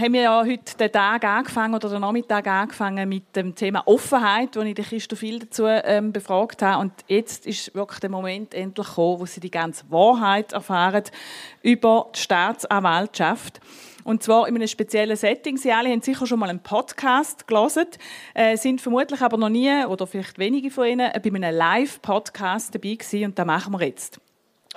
haben wir ja heute den Tag angefangen oder den Nachmittag angefangen mit dem Thema Offenheit, wo ich den Christophil dazu ähm, befragt habe. Und jetzt ist wirklich der Moment endlich gekommen, wo sie die ganze Wahrheit erfahren über die Staatsanwaltschaft. Und zwar in einem speziellen Setting. Sie alle haben sicher schon mal einen Podcast gelesen, äh, sind vermutlich aber noch nie, oder vielleicht wenige von Ihnen, bei einem Live-Podcast dabei gewesen. Und das machen wir jetzt.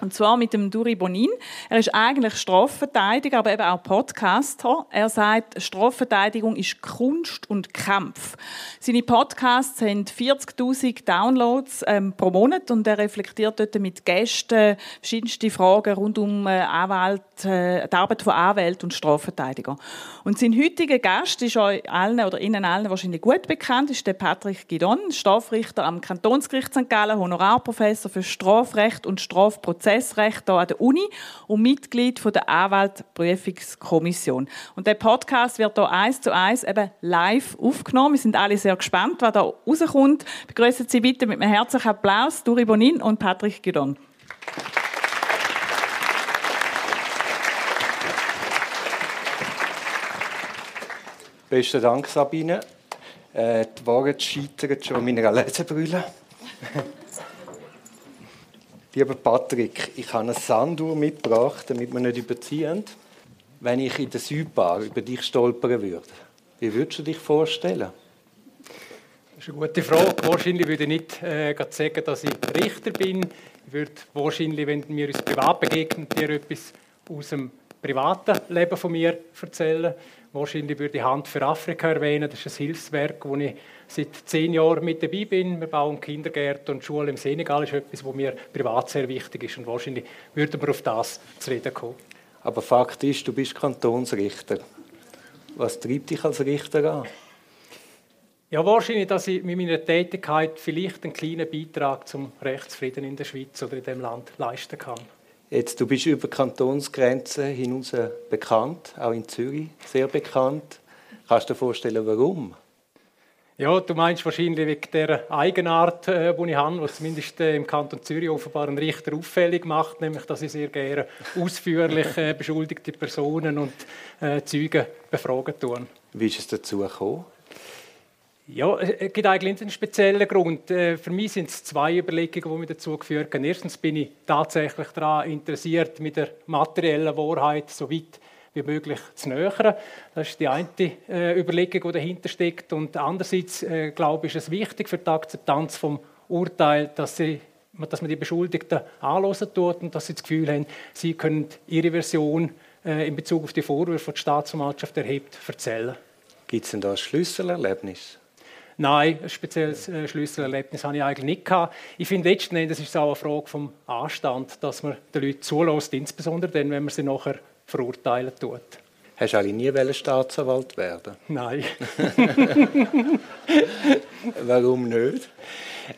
Und zwar mit dem Duri Bonin. Er ist eigentlich Strafverteidiger, aber eben auch Podcaster. Er sagt, Strafverteidigung ist Kunst und Kampf. Seine Podcasts haben 40.000 Downloads ähm, pro Monat und er reflektiert dort mit Gästen verschiedenste Fragen rund um äh, Anwalt, äh, die Arbeit von Anwälten und Strafverteidigern. Und sein heutiger Gast ist euch allen oder Ihnen allen wahrscheinlich gut bekannt, ist der Patrick Gidon, Strafrichter am Kantonsgericht St. Gallen, Honorarprofessor für Strafrecht und Strafprozess Prozessrecht hier an der Uni und Mitglied der Anwaltprüfungskommission. Und der Podcast wird hier eins zu eins eben live aufgenommen. Wir sind alle sehr gespannt, was da rauskommt. Begrüßen Sie bitte mit einem herzlichen Applaus Duri Bonin und Patrick Gidon. Besten Dank, Sabine. Äh, die Worte scheitern schon an meiner Lesebrille. Lieber Patrick, ich habe eine Sanduhr mitgebracht, damit wir nicht überziehen. Wenn ich in der Südbar über dich stolpern würde, wie würdest du dich vorstellen? Das ist eine gute Frage. Wahrscheinlich würde ich nicht äh, sagen, dass ich Richter bin. Ich würde wahrscheinlich, wenn wir uns privat begegnen, dir etwas aus dem privaten Leben von mir erzählen. Wahrscheinlich würde ich Hand für Afrika erwähnen. Das ist ein Hilfswerk, wo ich seit zehn Jahren mit dabei bin. Wir bauen Kindergärten und Schulen im Senegal. Das ist etwas, was mir privat sehr wichtig ist. Und wahrscheinlich würden wir auf das zu reden kommen. Aber Fakt ist, du bist Kantonsrichter. Was treibt dich als Richter an? Ja, wahrscheinlich, dass ich mit meiner Tätigkeit vielleicht einen kleinen Beitrag zum Rechtsfrieden in der Schweiz oder in dem Land leisten kann. Jetzt, du bist über Kantonsgrenzen hinaus bekannt, auch in Zürich sehr bekannt. Kannst du dir vorstellen, warum? Ja, du meinst wahrscheinlich wegen der Eigenart, äh, die ich habe, was zumindest äh, im Kanton Zürich offenbar einen Richter auffällig macht, nämlich, dass ich sehr gerne ausführlich äh, beschuldigte Personen und äh, Zeugen befragen tue. Wie ist es dazu gekommen? Ja, es gibt eigentlich einen speziellen Grund. Für mich sind es zwei Überlegungen, die mich dazu geführt haben. Erstens bin ich tatsächlich daran interessiert, mit der materiellen Wahrheit so weit wie möglich zu nähern. Das ist die eine äh, Überlegung, die dahinter steckt. Und andererseits, äh, glaube ich, ist es wichtig für die Akzeptanz vom Urteil, dass, sie, dass man die Beschuldigten anhören tut und dass sie das Gefühl haben, sie können ihre Version in Bezug auf die Vorwürfe, die die Staatsanwaltschaft erhebt, erzählen. Gibt es denn da ein Schlüsselerlebnis? Nein, ein spezielles äh, Schlüsselerlebnis habe ich eigentlich nicht gehabt. Ich finde letzten Endes ist es auch eine Frage vom Anstand, dass man den Leuten zulässt, insbesondere dann, wenn man sie nachher verurteilen tut. Hast du eigentlich nie Staatsanwalt werden? Nein. Warum nicht?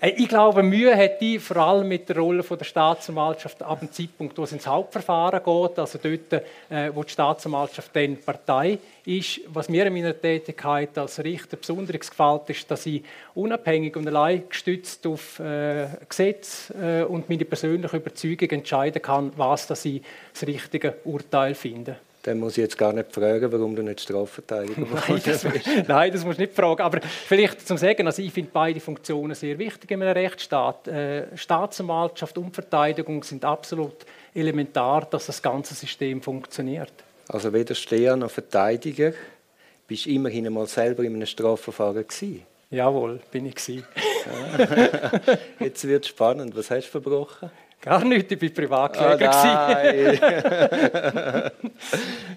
Äh, ich glaube, Mühe hat die vor allem mit der Rolle der Staatsanwaltschaft ab dem Zeitpunkt, wo es ins Hauptverfahren geht, also dort, äh, wo die Staatsanwaltschaft dann Partei ist. Was mir in meiner Tätigkeit als Richter besonders gefällt, ist, dass ich unabhängig und allein gestützt auf äh, Gesetz und meine persönliche Überzeugung entscheiden kann, was dass ich das richtige Urteil finde. Dann muss ich jetzt gar nicht fragen, warum du nicht Strafverteidiger Nein, das, nein, das musst du nicht fragen. Aber vielleicht zum Sagen, also ich finde beide Funktionen sehr wichtig in einem Rechtsstaat. Äh, Staatsanwaltschaft und Verteidigung sind absolut elementar, dass das ganze System funktioniert. Also weder Steher noch Verteidiger, bist du immerhin einmal selber in einem Strafverfahren gewesen? Jawohl, bin ich gewesen. Jetzt wird es spannend. Was hast du verbrochen? Gar nicht, ich war Privatkläger. Oh,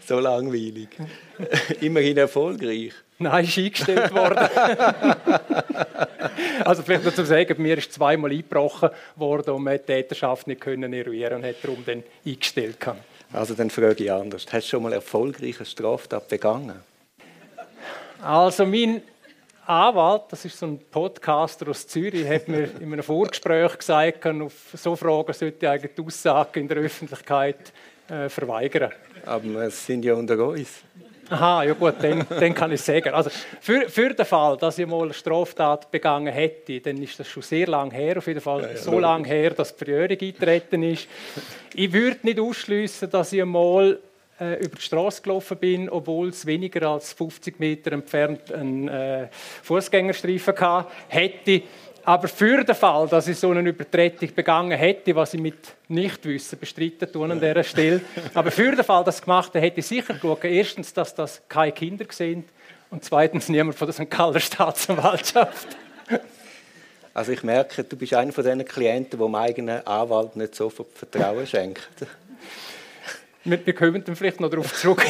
so langweilig. Immerhin erfolgreich. Nein, ist eingestellt worden. also vielleicht noch zu sagen, mir ist zweimal eingebrochen worden und man hat die Täterschaft nicht können eruieren und hat darum dann eingestellt. Also dann frage ich anders. Hast du schon mal erfolgreich eine Straftat begangen? Also mein Anwalt, das ist so ein Podcaster aus Zürich, hat mir in einem Vorgespräch gesagt, auf so Fragen sollte ich eigentlich die Aussage in der Öffentlichkeit äh, verweigern. Aber wir sind ja unter uns. Aha, ja gut, dann, dann kann ich sagen. Also für, für den Fall, dass ich mal eine Straftat begangen hätte, dann ist das schon sehr lange her, auf jeden Fall ja, ja, so lange her, dass die Verjährung eingetreten ist. Ich würde nicht ausschließen, dass ich mal äh, über die Straße gelaufen bin, obwohl es weniger als 50 Meter entfernt einen äh, Fußgängerstreifen hatte, hätte aber für den Fall, dass ich so eine Übertretung begangen hätte, was ich mit Nichtwissen bestritten tue an dieser Stelle, aber für den Fall, dass ich es gemacht hätte, hätte ich sicher geschaut, erstens, dass das keine Kinder sind und zweitens niemand von der St. Galler Staatsanwaltschaft. Also ich merke, du bist einer von diesen Klienten, die dem eigenen Anwalt nicht so viel Vertrauen schenkt. Wir, wir kommen dann vielleicht noch darauf zurück.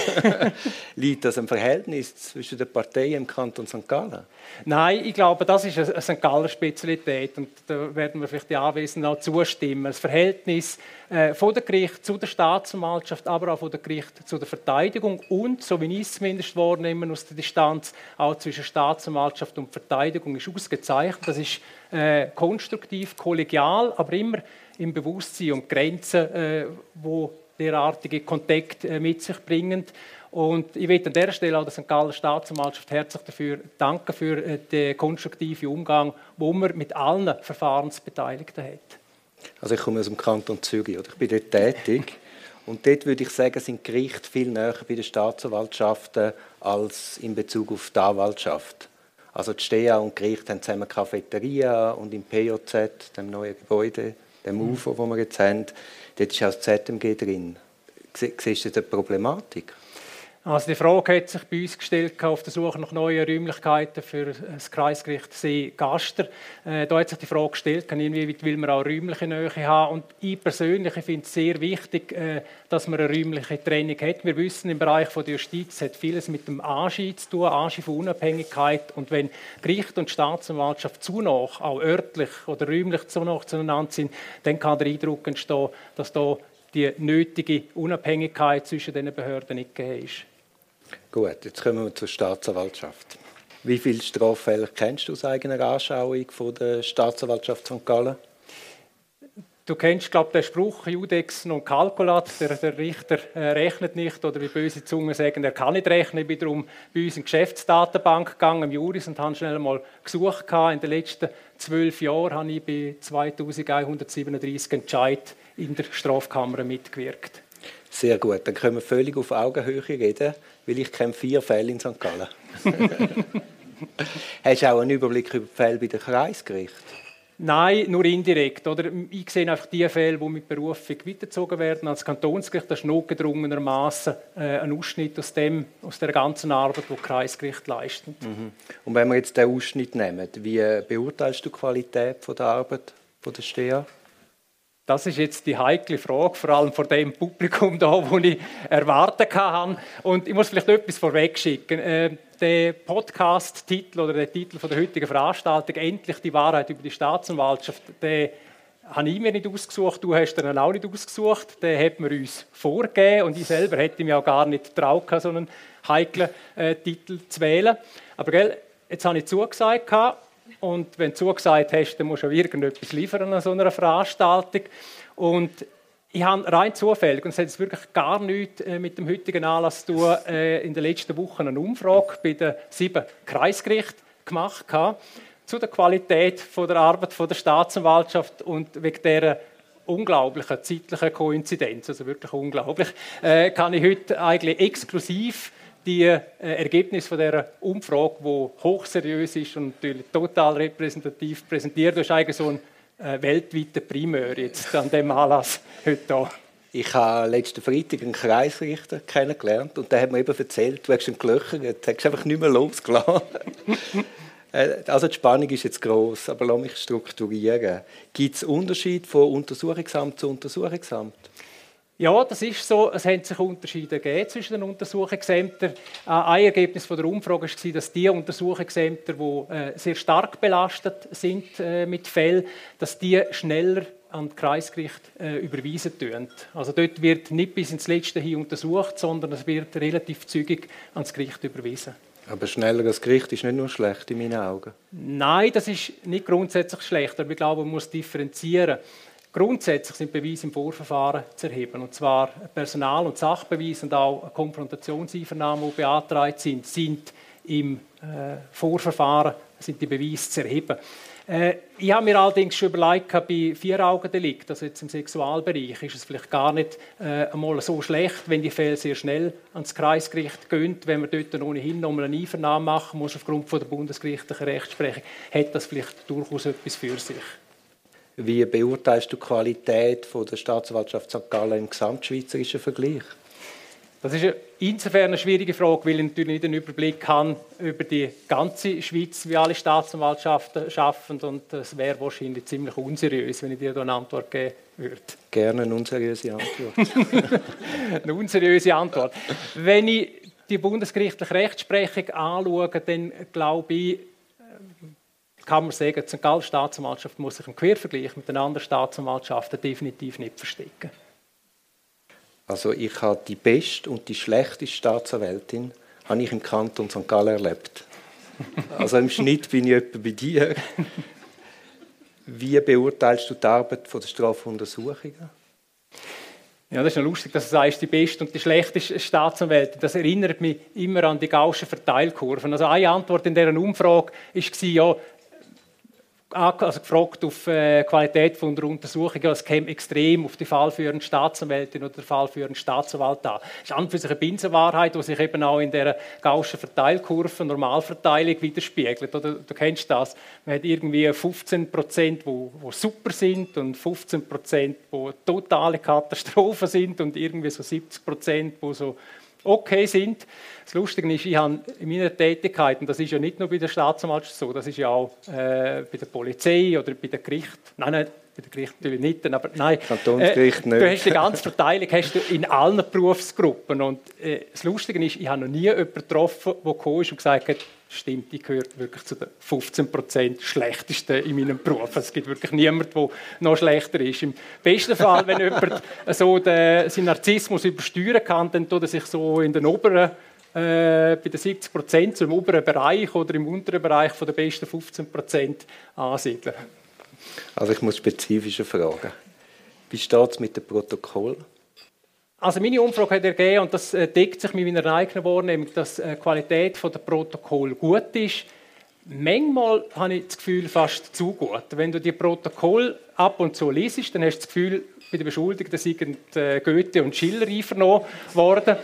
Liegt das ein Verhältnis zwischen den Parteien im Kanton St. Gallen? Nein, ich glaube, das ist eine St. Galler Spezialität und da werden wir vielleicht die Anwesenden auch zustimmen. Das Verhältnis äh, von der Gericht zu der Staatsanwaltschaft, aber auch von der Gericht zu der Verteidigung und, so wie ich es zumindest wahrnehme aus der Distanz, auch zwischen Staatsanwaltschaft und Verteidigung ist ausgezeichnet. Das ist äh, konstruktiv, kollegial, aber immer im Bewusstsein und Grenzen, äh, wo derartige Kontakte äh, mit sich bringen. Und ich will an dieser Stelle auch der St. Galler Staatsanwaltschaft herzlich dafür danken für äh, den konstruktiven Umgang, wo man mit allen Verfahrensbeteiligten hat. Also ich komme aus dem Kanton Zürich, oder? ich bin dort tätig. Und dort würde ich sagen, sind Gerichte viel näher bei den Staatsanwaltschaften als in Bezug auf die Anwaltschaft. Also die STEA und die Gerichte haben zusammen Cafeteria und im POZ, dem neuen Gebäude, dem UFO, wo wir jetzt haben, Dort ist das ZMG drin. Siehst du die Problematik? Also die Frage hat sich bei uns gestellt auf der Suche nach neuen Räumlichkeiten für das Kreisgericht See Gaster. Äh, da hat sich die Frage gestellt, inwieweit will man auch räumliche Nähe haben. Und ich persönlich finde es sehr wichtig, äh, dass man eine räumliche Trennung hat. Wir wissen, im Bereich der Justiz hat vieles mit dem Anschein zu tun, Anschein von Unabhängigkeit. Und wenn Gericht und Staatsanwaltschaft zu nah, auch örtlich oder räumlich zu nah zueinander sind, dann kann der Eindruck entstehen, dass da die nötige Unabhängigkeit zwischen den Behörden nicht gegeben ist. Gut, jetzt kommen wir zur Staatsanwaltschaft. Wie viele Straffälle kennst du aus eigener Anschauung von der Staatsanwaltschaft St. Gallen? Du kennst, glaube den Spruch Judex non calculat, der, der Richter äh, rechnet nicht, oder wie böse Zungen sagen, er kann nicht rechnen. Ich bin darum bei uns in die Geschäftsdatenbank gegangen, im Juris, und habe schnell mal gesucht. In den letzten zwölf Jahren habe ich bei 2137 Entscheid in der Strafkammer mitgewirkt. Sehr gut, dann können wir völlig auf Augenhöhe reden, weil ich kenne vier Fälle in St. Gallen. Hast du auch einen Überblick über die Fälle bei den Kreisgerichten? Nein, nur indirekt. Oder? Ich sehe einfach die Fälle, die mit Berufung weitergezogen werden als Kantonsgericht. Das ist notgedrungenermaßen äh, ein Ausschnitt aus, dem, aus der ganzen Arbeit, die das Kreisgericht leistet. Mhm. Und wenn wir jetzt den Ausschnitt nehmen, wie beurteilst du die Qualität von der Arbeit von der STEA? Das ist jetzt die heikle Frage, vor allem vor dem Publikum da, wo ich erwartet habe. Und ich muss vielleicht etwas vorwegschicken. Äh, der Podcast-Titel oder der Titel der heutigen Veranstaltung «Endlich die Wahrheit über die Staatsanwaltschaft», den habe ich mir nicht ausgesucht, du hast den auch nicht ausgesucht, den hat man uns vorgegeben und ich selber hätte mir auch gar nicht getraut, so einen heiklen äh, Titel zu wählen. Aber gell, jetzt habe ich zugesagt und wenn du zugesagt hast, dann musst du auch irgendetwas liefern an so einer Veranstaltung. Und ich habe rein zufällig, und es hat jetzt wirklich gar nichts äh, mit dem heutigen Anlass zu tun, äh, in den letzten Wochen eine Umfrage bei den sieben Kreisgerichten gemacht zu der Qualität der Arbeit der Staatsanwaltschaft und wegen dieser unglaublichen zeitlichen Koinzidenz, also wirklich unglaublich, äh, kann ich heute eigentlich exklusiv die äh, Ergebnisse von dieser Umfrage, die hochseriös ist und natürlich total repräsentativ präsentiert. Du hast eigentlich so einen äh, weltweiten Primär jetzt an dem Anlass heute hier. Ich habe letzten Freitag einen Kreisrichter kennengelernt und der hat mir eben erzählt, du hast ihn gelöchert, du hast einfach nicht mehr losgelassen. Äh, also die Spannung ist jetzt groß, aber lass mich strukturieren. Gibt es Unterschied von Untersuchungsamt zu Untersuchungsamt? Ja, das ist so. Es haben sich Unterschiede gegeben zwischen den Untersuchungsämtern. Äh, ein Ergebnis von der Umfrage war, dass die Untersuchungsämter, die äh, sehr stark belastet sind äh, mit Fällen, dass die schneller an das Kreisgericht überweisen tun. Also dort wird nicht bis ins Letzte hin untersucht, sondern es wird relativ zügig ans Gericht überwiesen. Aber schneller als Gericht ist nicht nur schlecht in meinen Augen. Nein, das ist nicht grundsätzlich schlecht, aber ich glaube, man muss differenzieren. Grundsätzlich sind Beweise im Vorverfahren zu erheben. Und zwar Personal- und Sachbeweise und auch Konfrontationseinvernahmen, die beantragt sind, sind im äh, Vorverfahren sind die Beweise zu erheben. Äh, ich habe mir allerdings schon überlegt, bei Vier-Augen-Delikt, also jetzt im Sexualbereich, ist es vielleicht gar nicht äh, einmal so schlecht, wenn die Fälle sehr schnell ans Kreisgericht gehen, wenn man dort ohnehin nochmal eine Einvernahme machen muss aufgrund von der bundesgerichtlichen Rechtsprechung, hat das vielleicht durchaus etwas für sich. Wie beurteilst du die Qualität von der Staatsanwaltschaft St. Gallen im gesamtschweizerischen Vergleich? Das ist insofern eine schwierige Frage, weil ich natürlich nicht einen Überblick habe über die ganze Schweiz, wie alle Staatsanwaltschaften schaffen. Und es wäre wahrscheinlich ziemlich unseriös, wenn ich dir da eine Antwort geben würde. Gerne eine unseriöse Antwort. eine unseriöse Antwort. Wenn ich die bundesgerichtliche Rechtsprechung anschaue, dann glaube ich, kann man sagen, die St. Gallen Staatsanwaltschaft muss sich im Quervergleich mit den anderen Staatsanwaltschaften definitiv nicht verstecken. Also ich habe die beste und die schlechteste Staatsanwältin habe ich im Kanton St. Gallen erlebt. Also im Schnitt bin ich etwa bei dir. Wie beurteilst du die Arbeit der Strafuntersuchungen? Ja, das ist noch lustig, dass du sagst, die beste und die schlechteste Staatsanwältin. Das erinnert mich immer an die Gaußschen Verteilkurven. Also eine Antwort in dieser Umfrage war, ja, also gefragt auf äh, Qualität von der Untersuchung, es käme extrem auf die fallführende Staatsanwältin oder den fallführenden Staatsanwalt an. Das ist an für sich eine Binsenwahrheit, die sich eben auch in der gaußschen Verteilkurve, Normalverteilung widerspiegelt. Oder, du kennst das. Man hat irgendwie 15 Prozent, wo super sind und 15 Prozent, wo totale Katastrophen sind und irgendwie so 70 Prozent, wo so okay sind. Das Lustige ist, ich habe in meiner Tätigkeit, und das ist ja nicht nur bei der Staatsanwaltschaft so, das ist ja auch äh, bei der Polizei oder bei den Gerichten, nein, nein, bei den Gerichten natürlich nicht, aber nein, Kantonsgericht äh, nicht. du hast die ganze Verteilung hast du in allen Berufsgruppen und äh, das Lustige ist, ich habe noch nie jemanden getroffen, der gekommen ist und gesagt hat, stimmt, ich gehöre wirklich zu den 15% schlechtesten in meinem Beruf. Es gibt wirklich niemanden, der noch schlechter ist. Im besten Fall, wenn jemand so den, seinen Narzissmus übersteuern kann, dann tut er sich so in den oberen äh, bei den 70 Prozent, so im oberen Bereich oder im unteren Bereich von den besten 15 Prozent ansiedeln. Also ich muss spezifischer fragen. Wie steht es mit dem Protokoll? Also meine Umfrage hat ergeben, und das äh, deckt sich mit meiner eigenen Wahrnehmung, dass die Qualität der Protokoll gut ist. Manchmal habe ich das Gefühl, fast zu gut. Wenn du die Protokoll ab und zu liest, dann hast du das Gefühl, bei den Beschuldigten sind äh, Goethe und Schiller einvernommen worden.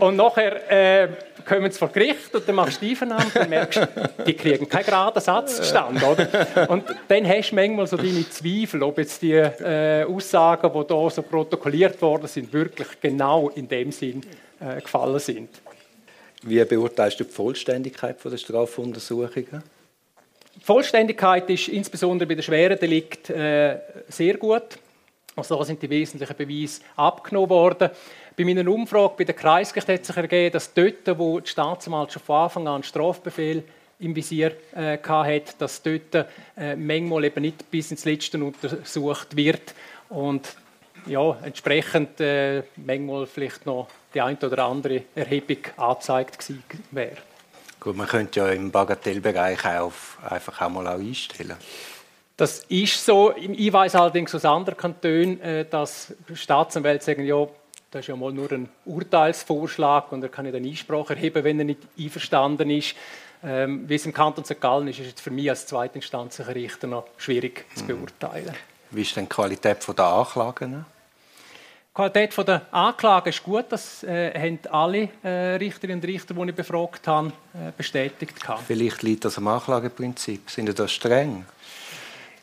Und nachher äh, kommen sie vor Gericht und dann machst du die Einvernahme und merkst, die kriegen keinen geraden Satz zustande. Oder? Und dann hast du manchmal so deine Zweifel, ob jetzt die äh, Aussagen, die hier so protokolliert worden sind, wirklich genau in dem Sinn äh, gefallen sind. Wie beurteilst du die Vollständigkeit der Strafuntersuchungen? Die Vollständigkeit ist insbesondere bei den schweren Delikten äh, sehr gut. Also da sind die wesentlichen Beweise abgenommen worden. Bei meiner Umfrage bei der Kreisgericht hat sich ergeben, dass dort, wo die Staatsanwaltschaft von Anfang an einen Strafbefehl im Visier äh, hatte, dass dort äh, manchmal eben nicht bis ins Letzte untersucht wird und ja, entsprechend äh, manchmal vielleicht noch die eine oder andere Erhebung angezeigt gewesen wäre. Gut, man könnte ja im Bagatellbereich auch einfach auch mal auch einstellen. Das ist so. Ich weiß allerdings aus anderen Kantonen, äh, dass Staatsanwälte sagen, ja, das ist ja mal nur ein Urteilsvorschlag und er kann ja dann Einsprache erheben, wenn er nicht einverstanden ist. Ähm, wie es im Kanton St. Gallen ist, ist es für mich als zweitinstanzlicher Richter noch schwierig zu mhm. beurteilen. Wie ist denn die Qualität der Anklagen? Die Qualität der Anklage ist gut. Das äh, haben alle äh, Richterinnen und Richter, die ich befragt habe, äh, bestätigt. Vielleicht liegt das am Anklageprinzip. Sind Sie da streng?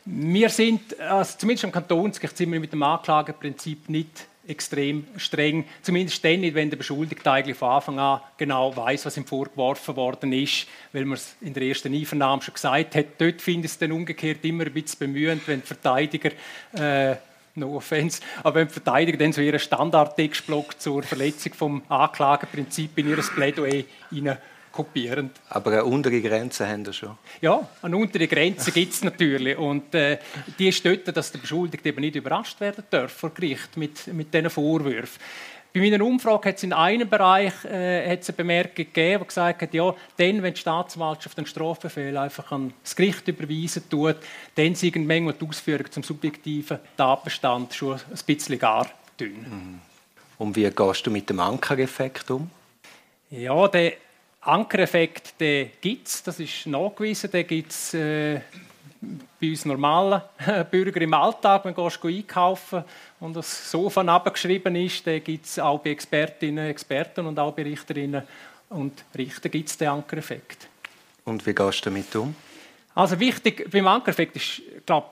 Wir sind, also zumindest am Kantonsgericht, sind wir mit dem Anklageprinzip nicht extrem streng. Zumindest dann nicht, wenn der Beschuldigte eigentlich von Anfang an genau weiß, was ihm vorgeworfen worden ist, weil man es in der ersten Einvernahme schon gesagt hat. Dort finde ich es dann umgekehrt immer ein bisschen bemühend, wenn die Verteidiger äh, no offense, aber wenn die Verteidiger dann so ihren Standardtextblock zur Verletzung vom Anklageprinzip in ihr Plädoyer hinein kopierend. Aber eine untere Grenze haben wir schon. Ja, eine untere Grenze gibt es natürlich. Und äh, die ist dort, dass der Beschuldigte eben nicht überrascht werden darf vor Gericht mit, mit diesen Vorwürfen. Bei meiner Umfrage hat es in einem Bereich äh, eine Bemerkung gegeben, die gesagt hat, ja, dann, wenn die Staatsanwaltschaft den Strafbefehl einfach an das Gericht überweisen tut, dann sind manchmal die Ausführungen zum subjektiven Tatbestand schon ein bisschen gar dünn. Mhm. Und wie gehst du mit dem Ankereffekt um? Ja, der Ankereffekt gibt es, das ist nachgewiesen, den gibt es äh, bei uns normalen Bürgern im Alltag, wenn du einkaufen und das Sofa abgeschrieben ist, dann gibt es auch bei Expertinnen, Experten und auch bei Richterinnen und Richter gibt es den Ankereffekt. Und wie gehst du damit um? Also wichtig beim Ankereffekt ist, glaube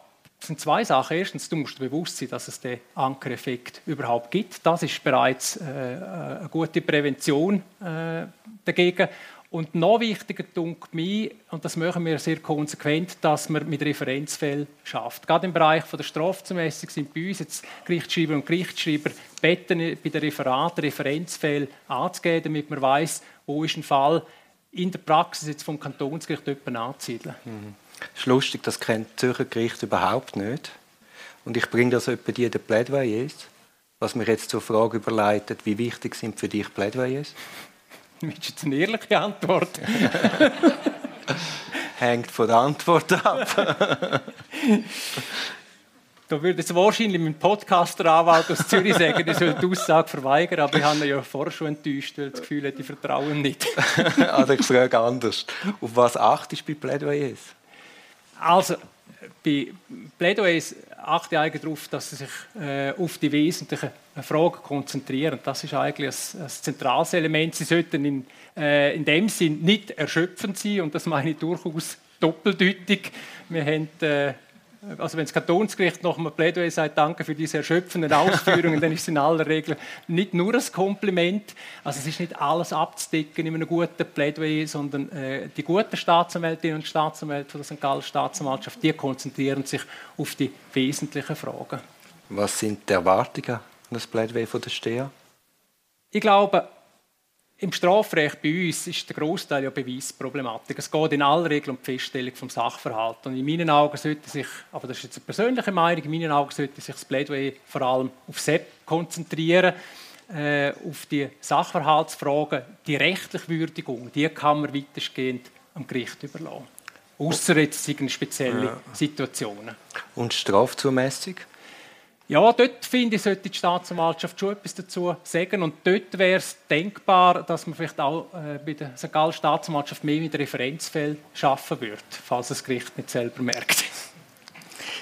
sind zwei Sachen. Erstens, du musst bewusst sein, dass es den Ankereffekt überhaupt gibt. Das ist bereits äh, eine gute Prävention äh, dagegen. Und noch wichtiger dunkt mir, und das machen wir sehr konsequent, dass man mit Referenzfällen schafft. Gerade im Bereich der Strafzumessung sind bei uns jetzt Gerichtsschreiber und Gerichtsschreiber beten bei den Referaten Referenzfälle anzugeben, damit man weiß, wo ist ein Fall in der Praxis jetzt vom Kantonsgericht jemanden anzusiedeln. Mhm. Es ist lustig, das kennt das Zürcher Gericht überhaupt nicht. Und ich bringe das etwa die den Plädoyers, was mich jetzt zur Frage überleitet, wie wichtig sind für dich Plädoyers? Willst du jetzt eine ehrliche Antwort? Hängt von der Antwort ab. da würde jetzt wahrscheinlich mein Podcaster-Anwalt aus Zürich sagen, ich soll die Aussage verweigern, aber ich habe ihn ja vorher schon enttäuscht, weil das Gefühl hat, ich vertraue nicht. also ich frage anders. Auf was achtest du bei Plädoyers? Also, bei Plädoyers achte ich eigentlich darauf, dass sie sich äh, auf die wesentlichen Fragen konzentrieren. Das ist eigentlich ein, ein zentrales Element. Sie sollten in, äh, in dem Sinn nicht erschöpfend sein und das meine ich durchaus doppeldeutig. Wir haben äh, also wenn das Kantonsgericht noch einmal Plädoyer sagt, danke für diese erschöpfenden Ausführungen, dann ist es in aller Regel nicht nur ein Kompliment. Also es ist nicht alles abzudecken in einem guten Plädoyer, sondern äh, die guten Staatsanwältinnen und Staatsanwälte von der St. Gallen Staatsanwaltschaft, die konzentrieren sich auf die wesentlichen Fragen. Was sind die Erwartungen an das Plädoyer von der STEA? Ich glaube, im Strafrecht bei uns ist der Großteil ja Beweisproblematik. Es geht in aller Regel um die Feststellung vom Sachverhalt. Und in meinen Augen sollte sich, aber das ist jetzt eine persönliche Meinung, in meinen Augen sollte sich das Plädoyer vor allem auf SEP konzentrieren, äh, auf die Sachverhaltsfragen, die rechtliche Würdigung, die kann man weitestgehend am Gericht überlassen. Außer jetzt spezielle ja. Situationen. Und Strafzumessung? Ja, dort finde ich, sollte die Staatsanwaltschaft schon etwas dazu sagen. Und dort wäre es denkbar, dass man vielleicht auch äh, bei der St. Gallen Staatsanwaltschaft mehr mit Referenzfällen schaffen würde, falls das Gericht nicht selber merkt.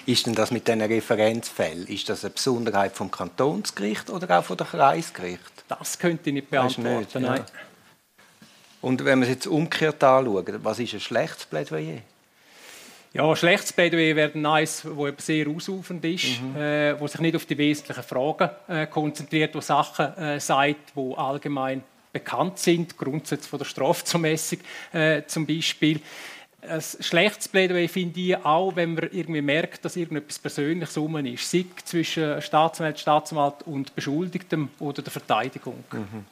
Ist denn das mit diesen Referenzfällen, ist das eine Besonderheit vom Kantonsgericht oder auch vom Kreisgericht? Das könnte ich nicht beantworten, nicht, nein. Ja. Und wenn wir es jetzt umgekehrt anschauen, was ist ein schlechtes Plädoyer? Ja, schlechtes Plädoyer wäre eines, das sehr ausufernd ist, mhm. äh, wo sich nicht auf die wesentlichen Fragen äh, konzentriert, wo Sachen äh, sagt, die allgemein bekannt sind, Grundsätze von der Strafzumessung äh, zum Beispiel. Ein schlechtes Plädoyer finde ich auch, wenn man irgendwie merkt, dass irgendetwas Persönliches rum ist, sei zwischen Staatsanwalt, Staatsanwalt und Beschuldigtem oder der Verteidigung. Mhm.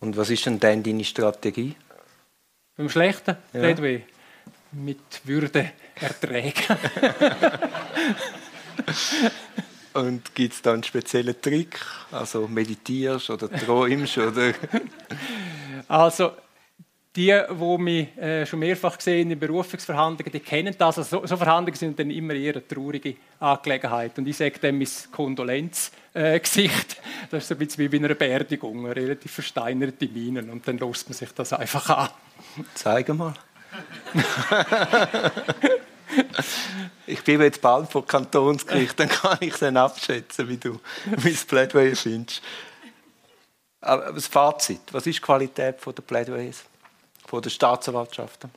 Und was ist denn dann deine Strategie? Beim schlechten ja. Plädoyer? Mit Würde erträgen. Und gibt es da einen speziellen Trick? Also meditierst oder träumst? Oder? Also, die, die mich äh, schon mehrfach gesehen in Berufungsverhandlungen, die kennen das. Also, so, so, Verhandlungen sind dann immer eher eine traurige Angelegenheit. Und ich sage dem mein Kondolenzgesicht. Äh, das ist so ein bisschen wie bei einer Beerdigung, eine relativ versteinerte Minen. Und dann lässt man sich das einfach an. Zeig mal ich bin jetzt bald vor Kantonsgericht, dann kann ich dann abschätzen, wie du mein Plädoyer findest. Aber das Fazit, was ist die Qualität der Plädoyers, von der Staatsanwaltschaften?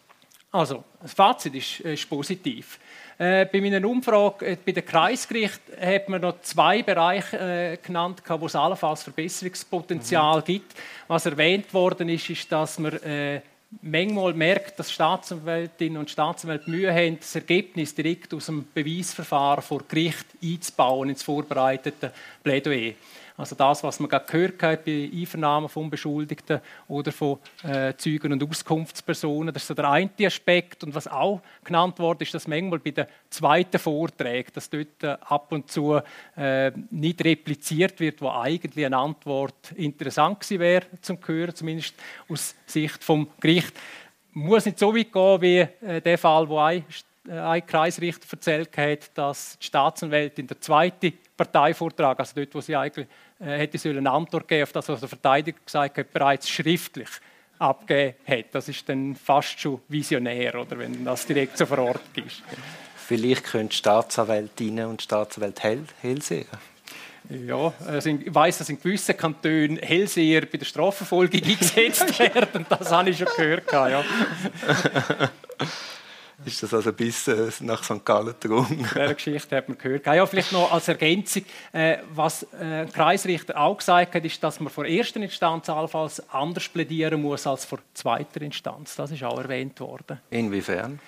Also, das Fazit ist, ist positiv. Äh, bei meiner Umfrage äh, bei den Kreisgericht hat man noch zwei Bereiche äh, genannt, wo es allenfalls Verbesserungspotenzial mhm. gibt. Was erwähnt worden ist, ist, dass man äh, manchmal merkt, dass Staatsanwältinnen und Staatsanwälte Mühe haben, das Ergebnis direkt aus dem Beweisverfahren vor Gericht einzubauen ins vorbereitete Plädoyer. Also das, was man gerade gehört hat bei Einvernahmen von Beschuldigten oder von äh, Zeugen und Auskunftspersonen. Das ist so der eine Aspekt. Und was auch genannt wurde, ist, dass manchmal bei den zweiten Vorträgen, dass dort äh, ab und zu äh, nicht repliziert wird, wo eigentlich eine Antwort interessant gewesen wäre zum Hören, zumindest aus Sicht vom Gericht. Muss nicht so weit gehen wie äh, der Fall, wo ein äh, ein Kreisrichter erzählt hat, dass die Staatsanwältin der zweite Parteivortrag, also dort, wo sie eigentlich hätte sollen eine Antwort geben auf das, was der Verteidiger gesagt hat, bereits schriftlich abgegeben hat. Das ist dann fast schon visionär, oder, wenn das direkt so verortet ist. Vielleicht können Staatsanwältinnen und Staatsanwälte hell, hellsehen. Ja, also ich weiß, dass in gewissen Kantonen Hellseher bei der Strafverfolgung eingesetzt werden. Das habe ich schon gehört. Ja. Ist das also bis äh, nach St. Gallen drum? Diese Geschichte hat man gehört. Ja, vielleicht noch als Ergänzung, äh, was äh, ein Kreisrichter auch gesagt hat, ist, dass man vor erster Instanz allenfalls anders plädieren muss als vor zweiter Instanz. Das ist auch erwähnt worden. Inwiefern?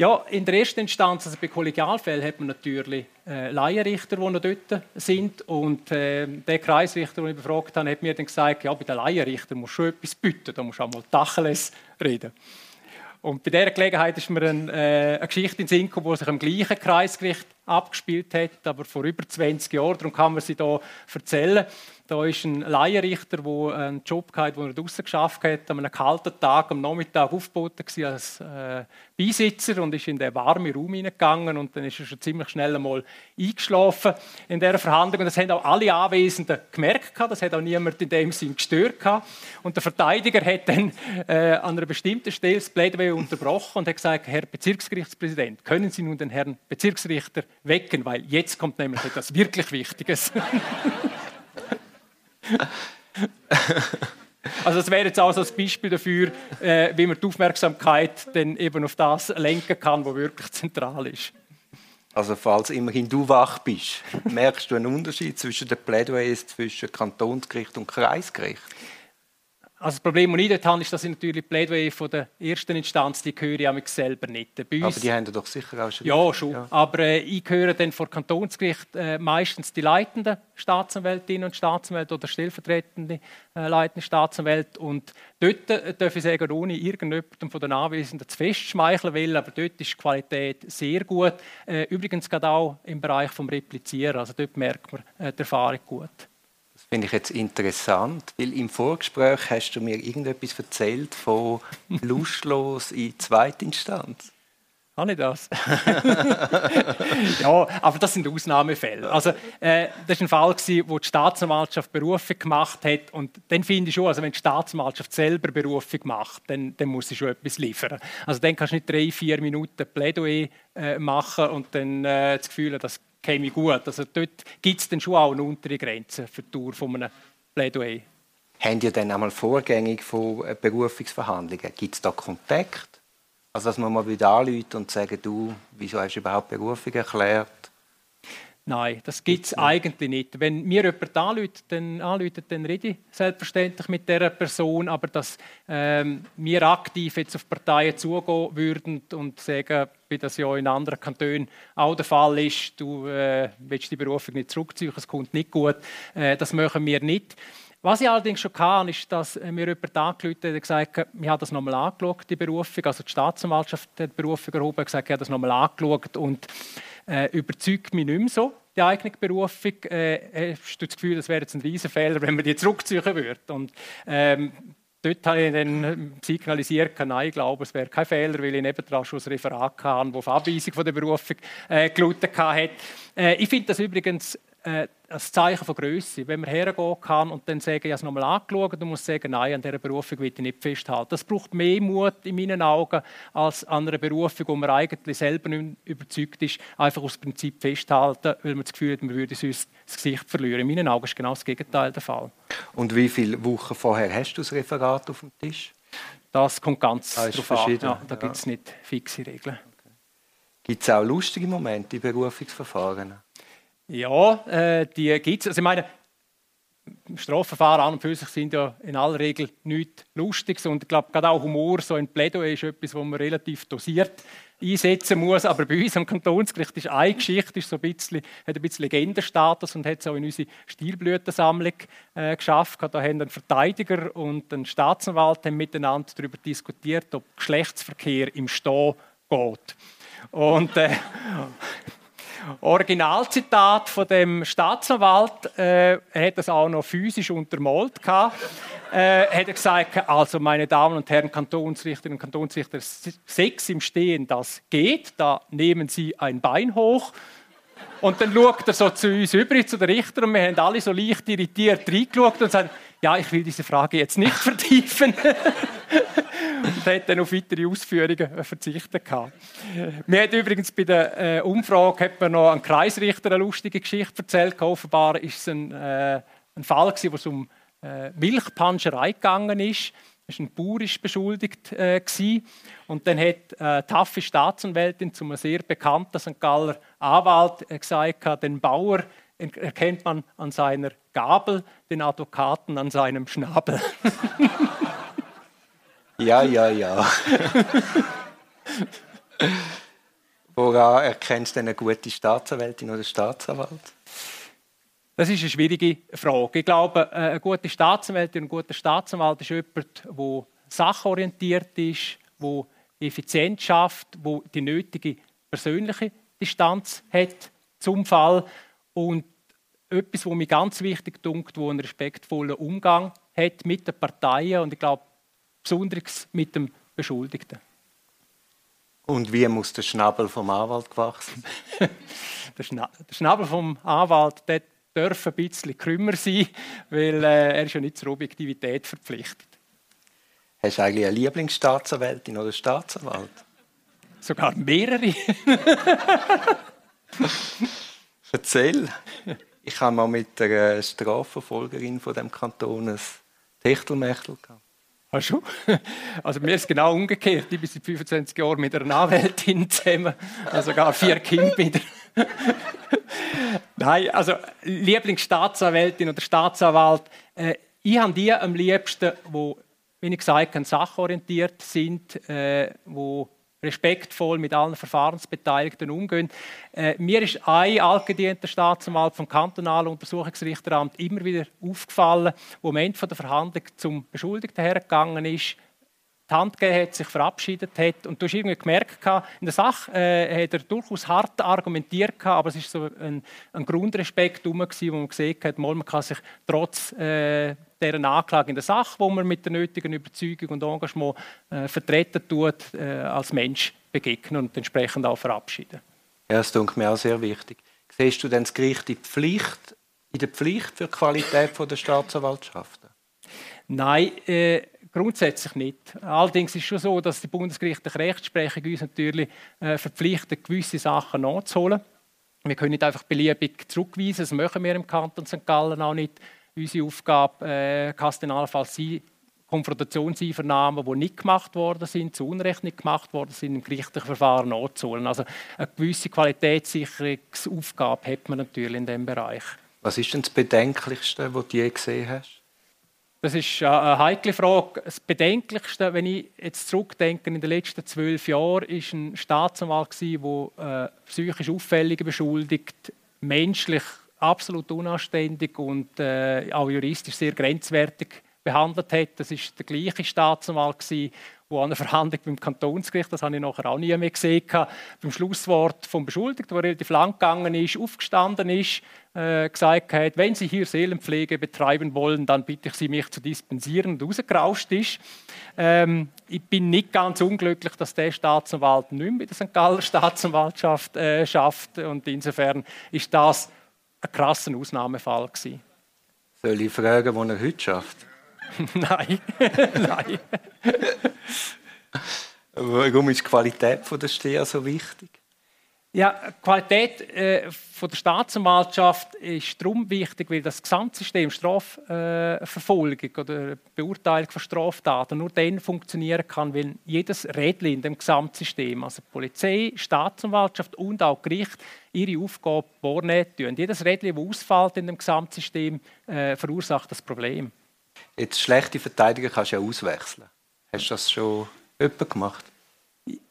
Ja, in der ersten Instanz, also bei Kollegialfällen, hat man natürlich äh, Laienrichter, die noch dort sind. Und äh, der Kreisrichter, den ich befragt habe, hat mir dann gesagt, ja, bei den Laienrichtern musst du schon etwas bieten, da musst du auch mal Tacheles reden. Und bei dieser Gelegenheit ist mir ein, äh, eine Geschichte in gekommen, die sich am gleichen Kreisgericht abgespielt hat, aber vor über 20 Jahren. Darum kann man sie hier erzählen. Da ist ein Laienrichter, der einen Job hatte, den er draußen geschafft hat, an einem kalten Tag am Nachmittag aufgeboten als äh, Beisitzer und ist in den warmen Raum hineingegangen und dann ist er schon ziemlich schnell einmal eingeschlafen in dieser Verhandlung. Und das haben auch alle Anwesenden gemerkt, das hat auch niemand in dem Sinn gestört. Und der Verteidiger hat dann äh, an einer bestimmten Stelle das Plädoyer unterbrochen und hat gesagt, Herr Bezirksgerichtspräsident, können Sie nun den Herrn Bezirksrichter wecken, weil jetzt kommt nämlich etwas wirklich Wichtiges. Also das wäre jetzt auch so ein Beispiel dafür, äh, wie man die Aufmerksamkeit dann eben auf das lenken kann, was wirklich zentral ist. Also falls immerhin du wach bist, merkst du einen Unterschied zwischen den Plädoyers zwischen Kantonsgericht und Kreisgericht? Also das Problem, das ich dort habe, ist, dass ich natürlich Plädoyer von der ersten Instanz, die höre ich selber nicht. Aber die haben doch sicher auch schon... Ja, schon. Ja. Aber äh, ich höre dann vor Kantonsgericht äh, meistens die leitenden Staatsanwältinnen und Staatsanwälte oder stellvertretende äh, leitende Staatsanwälte. Und dort äh, darf ich sagen, ohne irgendjemandem von den Anwesenden zu festschmeicheln will, aber dort ist die Qualität sehr gut. Äh, übrigens gerade auch im Bereich des Replizieren. Also dort merkt man äh, die Erfahrung gut finde ich jetzt interessant, weil im Vorgespräch hast du mir irgendetwas erzählt von lustlos in Zweitinstanz. Habe ich das? ja, aber das sind Ausnahmefälle. Also, äh, das war ein Fall, wo die Staatsanwaltschaft Berufung gemacht hat. Und dann finde ich schon, also wenn die Staatsanwaltschaft selber Berufung macht, dann, dann muss sie schon etwas liefern. Also dann kannst du nicht drei, vier Minuten Plädoyer äh, machen und dann äh, das Gefühl das käme gut. Also dort gibt es dann schon auch eine untere Grenze für die Dauer von einem Plädoyer. Haben ihr dann einmal vorgängig von äh, Berufungsverhandlungen? Gibt es da Kontakt? Also dass man mal wieder anruft und sagt, du, wieso hast du überhaupt Berufung erklärt? Nein, das gibt es eigentlich nicht. Wenn mir jemand anruft, dann, anruft, dann rede ich selbstverständlich mit dieser Person, aber dass ähm, wir aktiv jetzt auf Parteien zugehen würden und sagen, wie das ja in anderen Kantonen auch der Fall ist, du äh, willst die Berufung nicht zurückziehen, es kommt nicht gut, äh, das machen wir nicht. Was ich allerdings schon kann, ist, dass mir jemand angerufen hat und gesagt hat, wir haben das nochmal angeschaut, die Berufung, also die Staatsanwaltschaft hat die Berufung erhoben, gesagt, ich habe das nochmal angeschaut und äh, überzeugt mich nicht mehr so, die eigene Berufung. Äh, hast du das Gefühl, das wäre jetzt ein Riesenfehler, wenn man die zurückziehen würde? Und, ähm, dort habe ich dann signalisiert, nein, ich glaube, es wäre kein Fehler, weil ich nebendran schon ein Referat hatte, das auf Abweisung von der Berufung äh, gelautet hat. Äh, ich finde das übrigens äh, ein Zeichen von Größe. Wenn man hergehen kann und dann sagen, ich habe es nochmal angeschaut und muss sagen, nein, an dieser Berufung will ich nicht festhalten. Das braucht mehr Mut in meinen Augen als an einer Berufung, wo man eigentlich selber nicht überzeugt ist, einfach aus Prinzip festhalten, weil man das Gefühl hat, man würde sonst das Gesicht verlieren. In meinen Augen ist genau das Gegenteil der Fall. Und wie viele Wochen vorher hast du das Referat auf dem Tisch? Das kommt ganz ah, darauf an. Ja, da ja. gibt es nicht fixe Regeln. Okay. Gibt es auch lustige Momente in Berufungsverfahren? Ja, äh, die gibt es. Also ich meine, Strafverfahren an und für sich sind ja in aller Regel nichts Lustiges. Und ich glaube, gerade auch Humor, so ein Plädoyer ist etwas, wo man relativ dosiert einsetzen muss. Aber bei uns am Kantonsgericht ist eine Geschichte, ist so ein bisschen, hat ein bisschen Legendenstatus und hat es auch in unsere Stilblütensammlung äh, geschafft. Da haben ein Verteidiger und ein Staatsanwalt haben miteinander darüber diskutiert, ob Geschlechtsverkehr im Stehen geht. Und äh, Originalzitat von dem Staatsanwalt, äh, er hat das auch noch physisch untermalt gehabt, äh, hat er gesagt, also meine Damen und Herren Kantonsrichterinnen und Kantonsrichter, Sex im Stehen, das geht, da nehmen Sie ein Bein hoch. Und dann schaut er so zu uns über, zu den Richter, und wir haben alle so leicht irritiert reingeschaut und sagen, ja, ich will diese Frage jetzt nicht vertiefen. und hat dann auf weitere Ausführungen verzichtet. Mir hat übrigens bei der äh, Umfrage hat mir noch ein Kreisrichter eine lustige Geschichte erzählt. Offenbar war es ein, äh, ein Fall, wo es um äh, Milchpanscherei gegangen ist. War ein Bauer beschuldigt. Äh, und dann hat äh, taffe Staatsanwältin zu einem sehr bekannten St. Galler Anwalt äh, gesagt, den Bauer erkennt man an seiner Gabel, den Advokaten an seinem Schnabel. ja, ja, ja. Woran erkennst du eine gute Staatsanwältin oder Staatsanwalt? Das ist eine schwierige Frage. Ich glaube, äh, eine gute Staatsanwältin und ein guter Staatsanwalt ist jemand, der sachorientiert ist, der effizient schafft, der die nötige persönliche Distanz hat zum Fall und etwas, was mir ganz wichtig dunkt, wo einen respektvollen Umgang hat mit den Parteien und ich glaube besonders mit dem Beschuldigten. Und wie muss der Schnabel vom Anwalt gewachsen? der, Schna der Schnabel vom Anwalt, der dürfen ein bisschen krümmer sein, weil äh, er ist ja nicht zur Objektivität verpflichtet. Hast du eigentlich eine Lieblingsstaatsanwältin oder Staatsanwalt? Sogar mehrere. Erzähl. Ich habe mal mit der Strafverfolgerin von dem Kanton ein Techtelmechtel gehabt. Ach schon? Also mir ist es genau umgekehrt. Ich bin seit 25 Jahren mit einer Anwältin zusammen, also sogar vier Kinder mit Nein, also Lieblingsstaatsanwältin oder Staatsanwalt, äh, ich habe die am liebsten, die, wie ich gesagt habe, sachorientiert sind, äh, wo respektvoll mit allen Verfahrensbeteiligten umgehen. Äh, mir ist ein altgedienter Staatsanwalt vom kantonalen Untersuchungsrichteramt immer wieder aufgefallen, wo am Ende der Verhandlung zum Beschuldigten hergegangen ist, die Hand gegeben hat, sich verabschiedet hat. Und du hast irgendwie gemerkt, in der Sache äh, hat er durchaus hart argumentiert, aber es ist so ein, ein Grundrespekt herum, wo man gesehen hat, man kann sich trotz äh, dieser Anklage in der Sache, wo man mit der nötigen Überzeugung und Engagement äh, vertreten tut, äh, als Mensch begegnen und entsprechend auch verabschieden. Ja, das ist mir auch sehr wichtig. Siehst du denn das Gericht in, Pflicht, in der Pflicht für die Qualität der Staatsanwaltschaften? Nein, äh, Grundsätzlich nicht. Allerdings ist es schon so, dass die bundesgerichtliche Rechtsprechung uns natürlich äh, verpflichtet, gewisse Sachen nachzuholen. Wir können nicht einfach beliebig zurückweisen, das machen wir im Kanton St. Gallen auch nicht. Unsere Aufgabe äh, kann es dann allenfalls sein, Konfrontationseinvernahmen, die nicht gemacht worden sind, zu Unrecht nicht gemacht worden sind, im gerichtlichen Verfahren nachzuholen. Also eine gewisse Qualitätssicherungsaufgabe hat man natürlich in diesem Bereich. Was ist denn das Bedenklichste, was du je gesehen hast? Das ist eine heikle Frage. Das Bedenklichste, wenn ich jetzt zurückdenke, in den letzten zwölf Jahren, war ein Staatsanwalt, der äh, psychisch Auffällige beschuldigt, menschlich absolut unanständig und äh, auch juristisch sehr grenzwertig behandelt hat. Das ist der gleiche Staatsanwalt, der an einer Verhandlung beim Kantonsgericht, das habe ich nachher auch nie mehr gesehen, beim Schlusswort vom Beschuldigten, der relativ lang gegangen ist, aufgestanden ist, äh, gesagt hat, wenn Sie hier Seelenpflege betreiben wollen, dann bitte ich Sie, mich zu dispensieren und rausgerauscht ist. Ähm, ich bin nicht ganz unglücklich, dass der Staatsanwalt nicht mehr bei der St. Galler Staatsanwaltschaft äh, schafft und insofern ist das ein krasser Ausnahmefall gewesen. Soll ich fragen, wo er heute schafft? Nein. Nein. Warum ist die Qualität der STEA so wichtig? Ja, die Qualität äh, von der Staatsanwaltschaft ist darum wichtig, weil das Gesamtsystem Strafverfolgung äh, oder Beurteilung von Straftaten nur dann funktionieren kann, wenn jedes Rädchen in dem Gesamtsystem, also Polizei, Staatsanwaltschaft und auch Gericht, ihre Aufgabe wahrnehmen tun. Jedes Rädchen, das ausfällt in dem Gesamtsystem, äh, verursacht das Problem. Jetzt schlechte Verteidiger kannst du ja auswechseln. Hast du das schon öppe gemacht?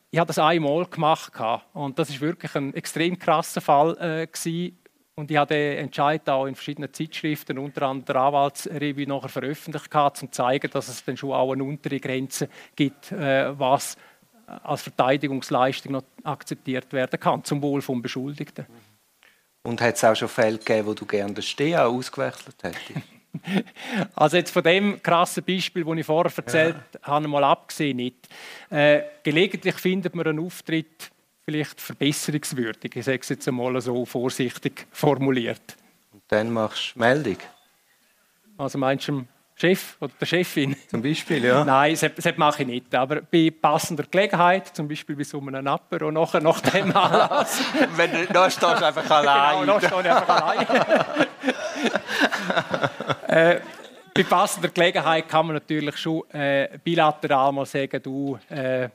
ich habe das einmal gemacht und das ist wirklich ein extrem krasser Fall äh, und ich habe den Entscheid auch in verschiedenen Zeitschriften, unter anderem der Anwaltsrevue, nachher veröffentlicht, um zu zeigen, dass es dann schon auch eine untere Grenze gibt, äh, was als Verteidigungsleistung noch akzeptiert werden kann, zum Wohl vom Beschuldigten. Und hat es auch schon Fälle gegeben, wo du gerne den Steher ausgewechselt hättest? Also jetzt von dem krassen Beispiel, das ich vorher erzählt ja. habe, mal abgesehen nicht. Äh, gelegentlich findet man einen Auftritt vielleicht verbesserungswürdig. Ich sage es jetzt einmal so vorsichtig formuliert. Und dann machst du Meldung? Also meinst du Chef oder der Chefin. Zum Beispiel, ja. Nein, das, das mache ich nicht. Aber bei passender Gelegenheit, zum Beispiel bei so einem Napper und nachher nach dem Anlass. Wenn du, da stehst du einfach allein. Genau, da stehe ich einfach allein. äh, bei passender Gelegenheit kann man natürlich schon äh, bilateral mal sagen, du, äh,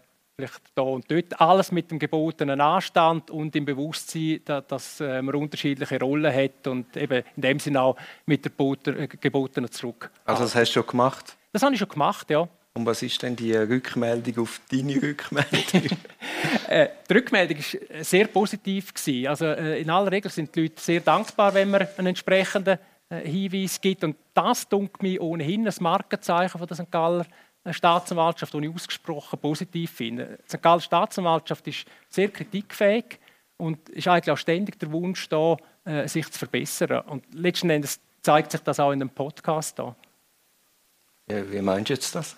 vielleicht da und dort, alles mit dem gebotenen Anstand und im Bewusstsein, dass, äh, man unterschiedliche Rollen hat und eben in dem Sinne auch mit der äh, gebotenen zurück. Also das hast du schon gemacht? Das habe ich schon gemacht, ja. Und was ist denn die Rückmeldung auf deine Rückmeldung? äh, die Rückmeldung war sehr positiv. Also, äh, in aller Regel sind die Leute sehr dankbar, wenn man einen entsprechenden äh, Hinweis gibt. Und das dunkelt mich ohnehin ein Markenzeichen von der St. Galler Staatsanwaltschaft, die ich ausgesprochen positiv finde. Die St. Galler Staatsanwaltschaft ist sehr kritikfähig und ist eigentlich auch ständig der Wunsch da, äh, sich zu verbessern. Und letzten Endes zeigt sich das auch in dem Podcast da. Ja, wie meinst du jetzt das?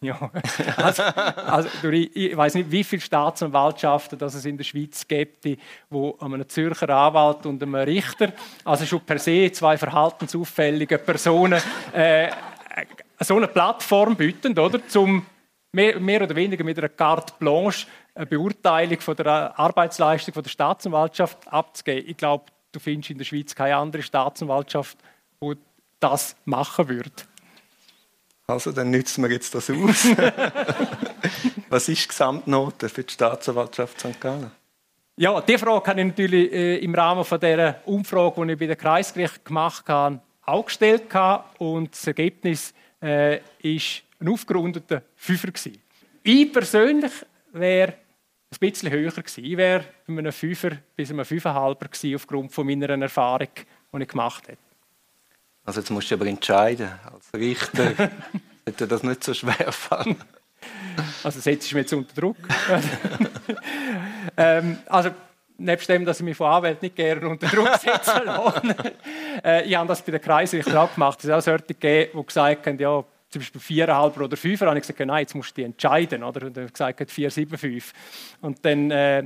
Ja, also, also ich, ich weiß nicht, wie viele Staatsanwaltschaften dass es in der Schweiz gibt, wo einem Zürcher Anwalt und einem Richter, also schon per se zwei verhaltensauffällige Personen, äh, so eine Plattform bieten, oder, zum mehr, mehr, oder weniger mit einer Carte Blanche eine Beurteilung von der Arbeitsleistung von der Staatsanwaltschaft abzugeben. Ich glaube, du findest in der Schweiz keine andere Staatsanwaltschaft, die das machen würde. Also, dann nützen wir jetzt das aus. Was ist die Gesamtnote für die Staatsanwaltschaft St. Gallen? Ja, die Frage habe ich natürlich äh, im Rahmen von der Umfrage, die ich bei der Kreisgericht gemacht habe, auch gestellt. Und das Ergebnis äh, ist ein aufgerundeter Fünfer. Gewesen. Ich persönlich wäre ein bisschen höher gewesen. Ich wäre bei einem Fünfer bis einem Fünfeinhalber gewesen, aufgrund von meiner Erfahrung, die ich gemacht habe. Also jetzt musst du aber entscheiden, als Richter sollte das nicht so schwer fallen. Also setzt mich jetzt unter Druck. ähm, also nebst dem, dass ich mich von Anwälten nicht gerne unter Druck setzen lasse. Äh, ich habe das bei den Kreisrichtern auch gemacht. Es hat auch solche die gesagt haben, ja, zum Beispiel viereinhalb oder fünfer, habe ich gesagt, nein, jetzt musst du entscheiden. Oder? Und dann gesagt, vier, sieben, fünf. Und dann äh,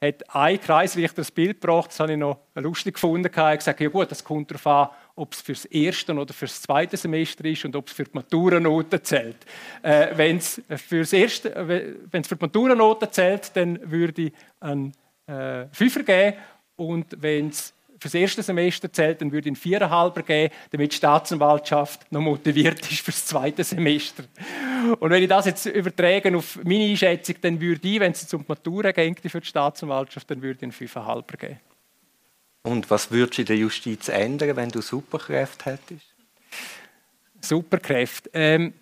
hat ein Kreisrichter das Bild gebracht, das habe ich noch lustig gefunden. Er hat gesagt, ja gut, das kommt darauf an, ob es fürs erste oder fürs zweite Semester ist und ob es für die Maturanoten zählt. Äh, wenn es fürs erste, wenn es für die Maturanoten zählt, dann würde ich einen äh, Fünfer geben und wenn es fürs erste Semester zählt, dann würde ich einen Viererhalber geben, damit die Staatsanwaltschaft noch motiviert ist fürs zweite Semester. Und wenn ich das jetzt überträge auf meine Einschätzung, dann würde ich, wenn es zum Matura geht für die Staatsanwaltschaft, dann würde ich einen Fünferhalber geben. Und was würdest du in der Justiz ändern, wenn du Superkräfte hättest? Superkräfte. Ähm,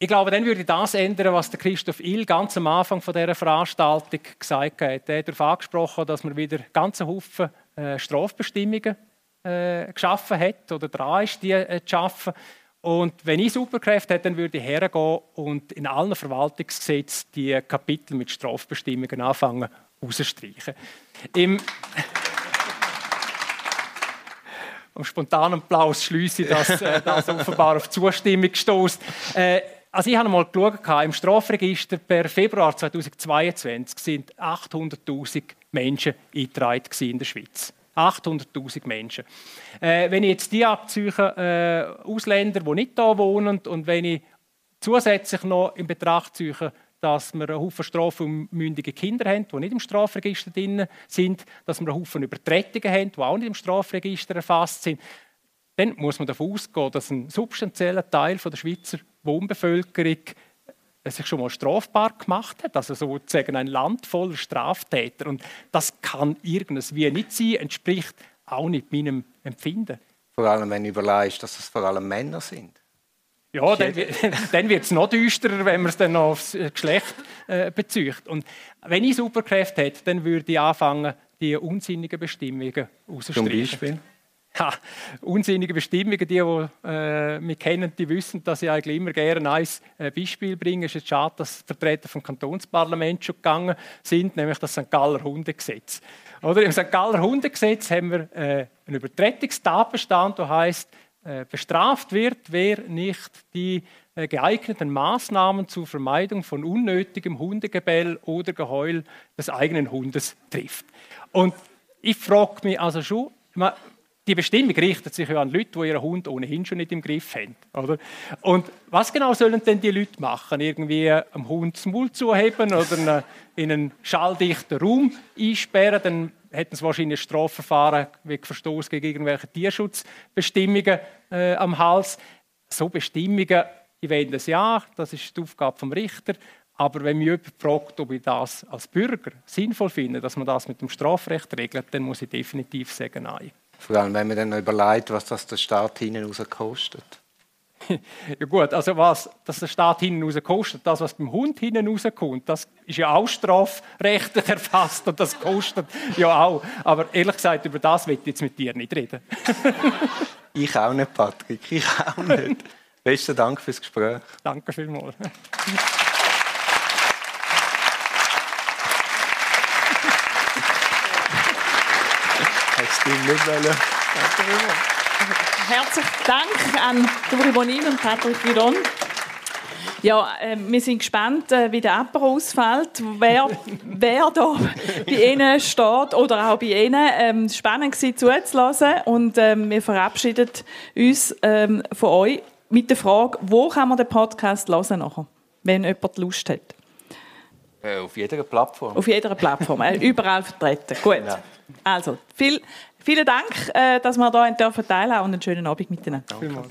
ich glaube, dann würde ich das ändern, was der Christoph Ill ganz am Anfang von dieser Veranstaltung gesagt hat. Er hat darauf angesprochen, dass man wieder ganze Haufen äh, Strafbestimmungen äh, geschaffen hat oder dran ist, die äh, zu schaffen. Und wenn ich Superkräfte hätte, dann würde ich hergehen und in allen Verwaltungsgesetzen die Kapitel mit Strafbestimmungen anfangen auszustreichen. Im Am spontanen Applaus schließe ich, dass das offenbar auf Zustimmung gestoßt. Äh, also ich habe mal geschaut, im Strafregister per Februar 2022 sind 800'000 Menschen eingetragen in der Schweiz. 800'000 Menschen. Äh, wenn ich jetzt die abziehe, äh, Ausländer, die nicht hier wohnen, und wenn ich zusätzlich noch in Betracht ziehe, dass wir einen Haufen strafmündige Kinder haben, die nicht im Strafregister drin sind, dass wir einen Haufen Übertretungen haben, die auch nicht im Strafregister erfasst sind, dann muss man davon ausgehen, dass ein substanzieller Teil der Schweizer Wohnbevölkerung sich schon mal strafbar gemacht hat, also sozusagen ein Land voller Straftäter. Und das kann irgendwie nicht sein, entspricht auch nicht meinem Empfinden. Vor allem, wenn du überlegst, dass es vor allem Männer sind. Ja, dann, dann wird es noch düsterer, wenn man es dann noch aufs Geschlecht äh, bezieht. Und wenn ich Superkräfte hätte, dann würde ich anfangen, die unsinnigen Bestimmungen auszustreichen. Zum Beispiel? Unsinnige Bestimmungen, die, die äh, mich kennen, die wissen, dass ich eigentlich immer gerne ein äh, Beispiel bringe. Es ist schade, dass Vertreter vom Kantonsparlament schon gegangen sind, nämlich das St. Galler Hundegesetz. Oder Im St. Galler Hundegesetz haben wir äh, einen Übertretungstatbestand, der heißt, äh, bestraft wird, wer nicht die äh, geeigneten Maßnahmen zur Vermeidung von unnötigem Hundegebell oder Geheul des eigenen Hundes trifft. Und ich frage mich also schon, die Bestimmung richtet sich ja an Leute, die ihren Hund ohnehin schon nicht im Griff haben. Oder? Und was genau sollen denn die Leute machen? Irgendwie einem Hund das Maul zuheben oder in einen schalldichten Raum einsperren? Dann hätten sie wahrscheinlich ein Strafverfahren wegen Verstoß gegen irgendwelche Tierschutzbestimmungen äh, am Hals. So Bestimmungen, ich wende es ja, das ist die Aufgabe vom Richter. Aber wenn mich jemand fragt, ob ich das als Bürger sinnvoll finde, dass man das mit dem Strafrecht regelt, dann muss ich definitiv sagen, nein. Vor allem, wenn man dann noch überlegt, was das der Staat hinten raus kostet. ja gut, also was dass der Staat hinten raus kostet, das, was beim Hund hinten rauskommt, das ist ja auch strafrechtlich erfasst und das kostet ja auch. Aber ehrlich gesagt, über das will ich jetzt mit dir nicht reden. ich auch nicht, Patrick, ich auch nicht. Besten Dank fürs Gespräch. Danke vielmals. Du nicht wollen. Herzlichen Dank an Dori Bonin und Patrick Giron. Ja, äh, wir sind gespannt, äh, wie der Apero ausfällt. Wer, wer da bei Ihnen steht oder auch bei Ihnen. Ähm, spannend war zuzulassen. Und ähm, wir verabschieden uns ähm, von euch mit der Frage, wo kann man den Podcast hören nachher, wenn jemand Lust hat? Äh, auf jeder Plattform. Auf jeder Plattform, äh, überall vertreten. Gut. Ja. Also, viel, vielen Dank, äh, dass wir hier teilhaben dürfen und einen schönen Abend miteinander. Danke.